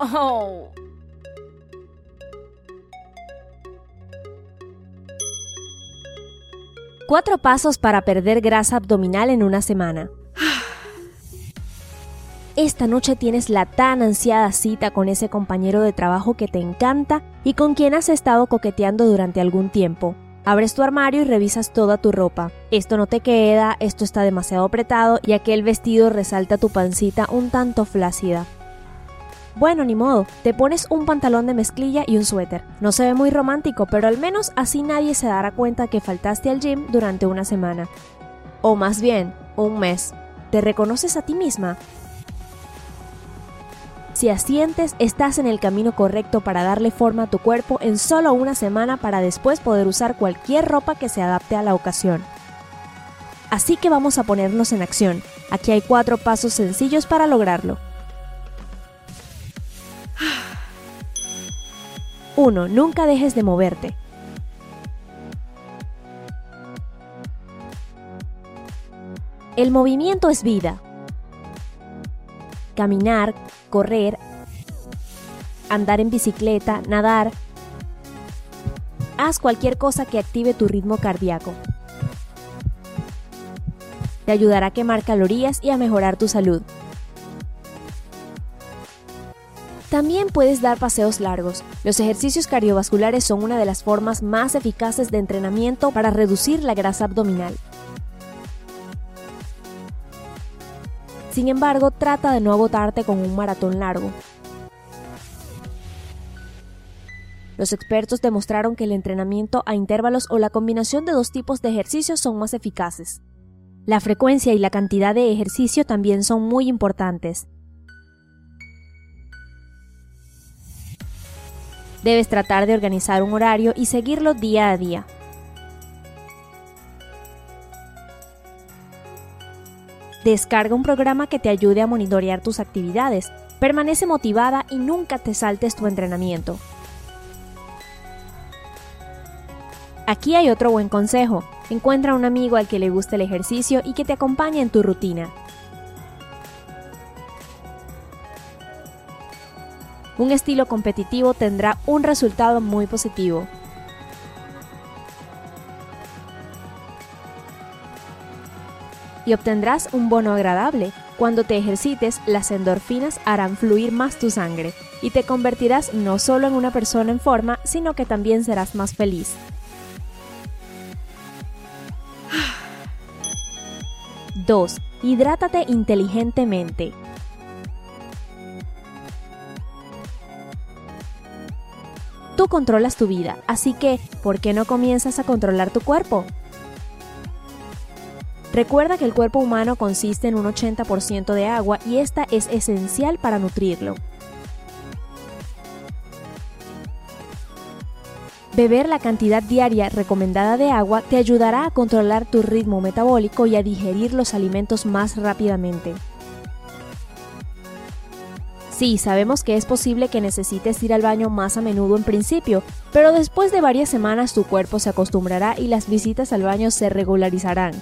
Oh. Cuatro pasos para perder grasa abdominal en una semana. Esta noche tienes la tan ansiada cita con ese compañero de trabajo que te encanta y con quien has estado coqueteando durante algún tiempo. Abres tu armario y revisas toda tu ropa. Esto no te queda, esto está demasiado apretado y aquel vestido resalta tu pancita un tanto flácida. Bueno, ni modo, te pones un pantalón de mezclilla y un suéter. No se ve muy romántico, pero al menos así nadie se dará cuenta que faltaste al gym durante una semana. O más bien, un mes. ¿Te reconoces a ti misma? Si asientes, estás en el camino correcto para darle forma a tu cuerpo en solo una semana para después poder usar cualquier ropa que se adapte a la ocasión. Así que vamos a ponernos en acción. Aquí hay cuatro pasos sencillos para lograrlo. 1. Nunca dejes de moverte. El movimiento es vida. Caminar, correr, andar en bicicleta, nadar. Haz cualquier cosa que active tu ritmo cardíaco. Te ayudará a quemar calorías y a mejorar tu salud. También puedes dar paseos largos. Los ejercicios cardiovasculares son una de las formas más eficaces de entrenamiento para reducir la grasa abdominal. Sin embargo, trata de no agotarte con un maratón largo. Los expertos demostraron que el entrenamiento a intervalos o la combinación de dos tipos de ejercicios son más eficaces. La frecuencia y la cantidad de ejercicio también son muy importantes. Debes tratar de organizar un horario y seguirlo día a día. Descarga un programa que te ayude a monitorear tus actividades. Permanece motivada y nunca te saltes tu entrenamiento. Aquí hay otro buen consejo. Encuentra un amigo al que le guste el ejercicio y que te acompañe en tu rutina. Un estilo competitivo tendrá un resultado muy positivo. Y obtendrás un bono agradable. Cuando te ejercites, las endorfinas harán fluir más tu sangre y te convertirás no solo en una persona en forma, sino que también serás más feliz. 2. Hidrátate inteligentemente. Tú controlas tu vida, así que, ¿por qué no comienzas a controlar tu cuerpo? Recuerda que el cuerpo humano consiste en un 80% de agua y esta es esencial para nutrirlo. Beber la cantidad diaria recomendada de agua te ayudará a controlar tu ritmo metabólico y a digerir los alimentos más rápidamente. Sí, sabemos que es posible que necesites ir al baño más a menudo en principio, pero después de varias semanas tu cuerpo se acostumbrará y las visitas al baño se regularizarán.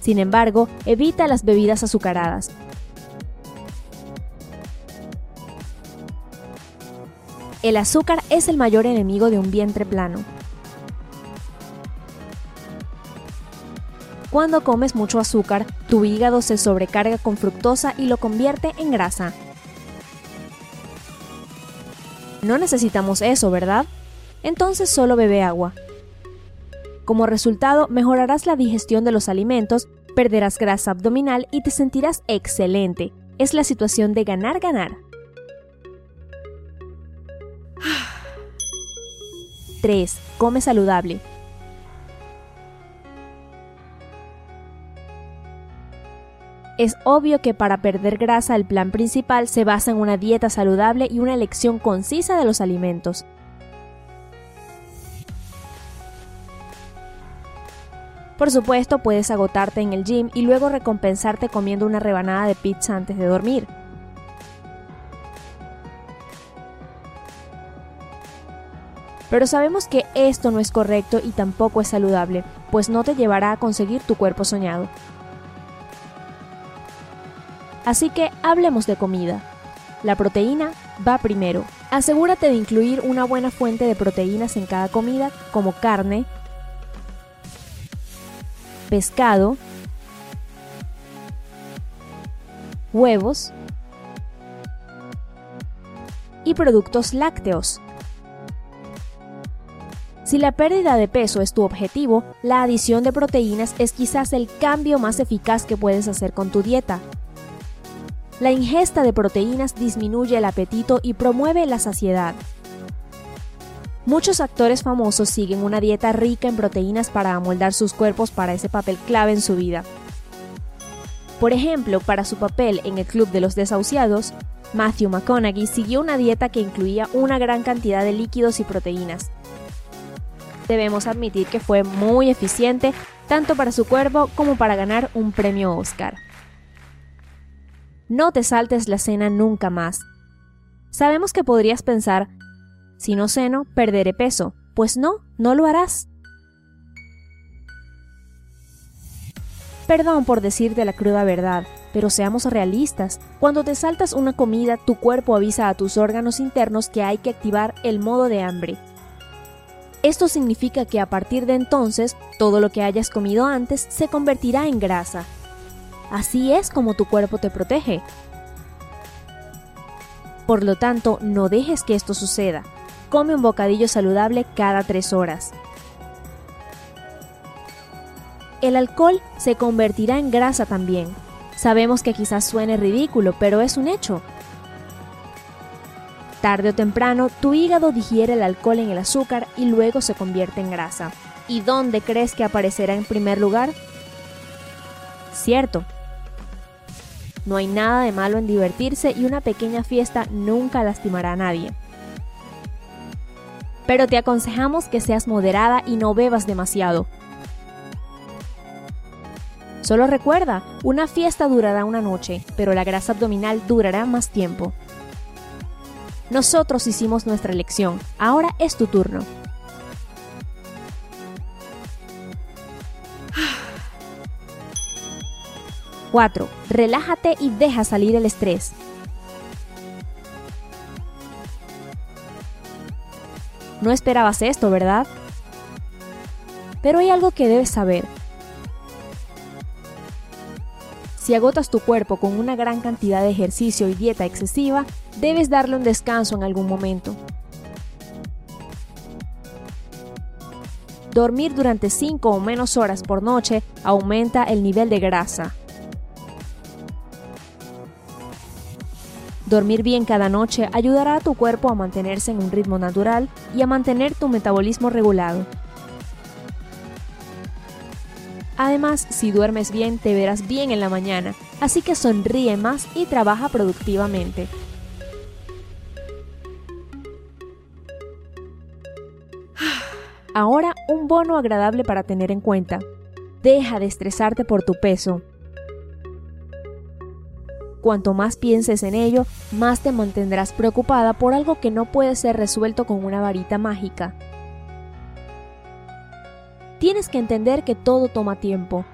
Sin embargo, evita las bebidas azucaradas. El azúcar es el mayor enemigo de un vientre plano. Cuando comes mucho azúcar, tu hígado se sobrecarga con fructosa y lo convierte en grasa. No necesitamos eso, ¿verdad? Entonces solo bebe agua. Como resultado, mejorarás la digestión de los alimentos, perderás grasa abdominal y te sentirás excelente. Es la situación de ganar-ganar. 3. Come saludable. Es obvio que para perder grasa el plan principal se basa en una dieta saludable y una elección concisa de los alimentos. Por supuesto, puedes agotarte en el gym y luego recompensarte comiendo una rebanada de pizza antes de dormir. Pero sabemos que esto no es correcto y tampoco es saludable, pues no te llevará a conseguir tu cuerpo soñado. Así que hablemos de comida. La proteína va primero. Asegúrate de incluir una buena fuente de proteínas en cada comida, como carne, pescado, huevos y productos lácteos. Si la pérdida de peso es tu objetivo, la adición de proteínas es quizás el cambio más eficaz que puedes hacer con tu dieta. La ingesta de proteínas disminuye el apetito y promueve la saciedad. Muchos actores famosos siguen una dieta rica en proteínas para amoldar sus cuerpos para ese papel clave en su vida. Por ejemplo, para su papel en el Club de los Desahuciados, Matthew McConaughey siguió una dieta que incluía una gran cantidad de líquidos y proteínas, debemos admitir que fue muy eficiente tanto para su cuerpo como para ganar un premio Oscar. No te saltes la cena nunca más. Sabemos que podrías pensar, si no ceno, perderé peso. Pues no, no lo harás. Perdón por decirte la cruda verdad, pero seamos realistas. Cuando te saltas una comida, tu cuerpo avisa a tus órganos internos que hay que activar el modo de hambre, esto significa que a partir de entonces todo lo que hayas comido antes se convertirá en grasa. Así es como tu cuerpo te protege. Por lo tanto, no dejes que esto suceda. Come un bocadillo saludable cada tres horas. El alcohol se convertirá en grasa también. Sabemos que quizás suene ridículo, pero es un hecho. Tarde o temprano, tu hígado digiere el alcohol en el azúcar y luego se convierte en grasa. ¿Y dónde crees que aparecerá en primer lugar? Cierto. No hay nada de malo en divertirse y una pequeña fiesta nunca lastimará a nadie. Pero te aconsejamos que seas moderada y no bebas demasiado. Solo recuerda, una fiesta durará una noche, pero la grasa abdominal durará más tiempo. Nosotros hicimos nuestra elección, ahora es tu turno. ¡4! Relájate y deja salir el estrés. No esperabas esto, ¿verdad? Pero hay algo que debes saber. Si agotas tu cuerpo con una gran cantidad de ejercicio y dieta excesiva, debes darle un descanso en algún momento. Dormir durante 5 o menos horas por noche aumenta el nivel de grasa. Dormir bien cada noche ayudará a tu cuerpo a mantenerse en un ritmo natural y a mantener tu metabolismo regulado. Además, si duermes bien, te verás bien en la mañana, así que sonríe más y trabaja productivamente. Ahora, un bono agradable para tener en cuenta. Deja de estresarte por tu peso. Cuanto más pienses en ello, más te mantendrás preocupada por algo que no puede ser resuelto con una varita mágica. Tienes que entender que todo toma tiempo.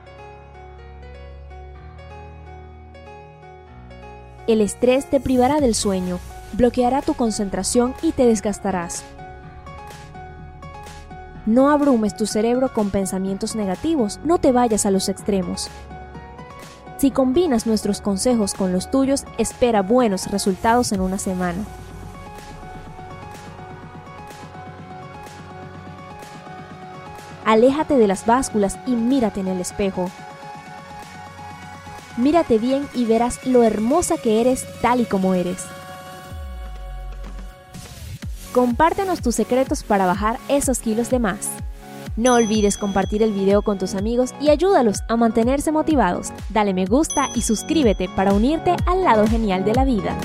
El estrés te privará del sueño, bloqueará tu concentración y te desgastarás. No abrumes tu cerebro con pensamientos negativos, no te vayas a los extremos. Si combinas nuestros consejos con los tuyos, espera buenos resultados en una semana. Aléjate de las básculas y mírate en el espejo. Mírate bien y verás lo hermosa que eres tal y como eres. Compártenos tus secretos para bajar esos kilos de más. No olvides compartir el video con tus amigos y ayúdalos a mantenerse motivados. Dale me gusta y suscríbete para unirte al lado genial de la vida.